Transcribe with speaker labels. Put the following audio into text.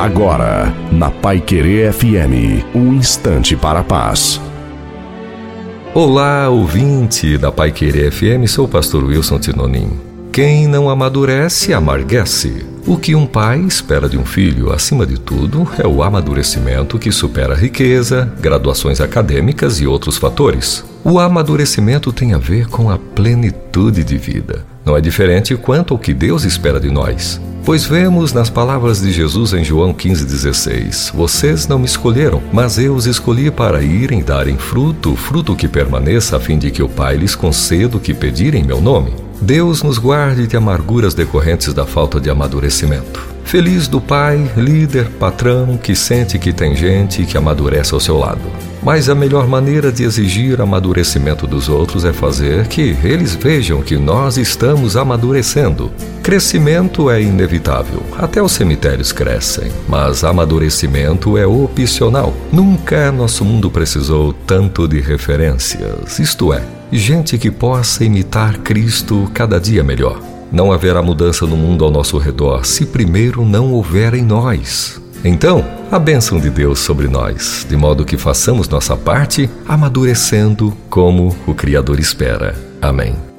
Speaker 1: Agora, na Pai Querer FM, um instante para a paz.
Speaker 2: Olá, ouvinte da Pai Querer FM, sou o pastor Wilson Tinonim. Quem não amadurece, amarguece. O que um pai espera de um filho, acima de tudo, é o amadurecimento que supera a riqueza, graduações acadêmicas e outros fatores. O amadurecimento tem a ver com a plenitude de vida. Não é diferente quanto ao que Deus espera de nós. Pois vemos nas palavras de Jesus em João 15,16: Vocês não me escolheram, mas eu os escolhi para irem darem fruto, fruto que permaneça, a fim de que o Pai lhes conceda o que pedirem em meu nome. Deus nos guarde de amarguras decorrentes da falta de amadurecimento. Feliz do pai, líder, patrão que sente que tem gente que amadurece ao seu lado. Mas a melhor maneira de exigir amadurecimento dos outros é fazer que eles vejam que nós estamos amadurecendo. Crescimento é inevitável, até os cemitérios crescem, mas amadurecimento é opcional. Nunca nosso mundo precisou tanto de referências, isto é, gente que possa imitar Cristo cada dia melhor. Não haverá mudança no mundo ao nosso redor se primeiro não houver em nós. Então, a bênção de Deus sobre nós, de modo que façamos nossa parte, amadurecendo como o Criador espera. Amém.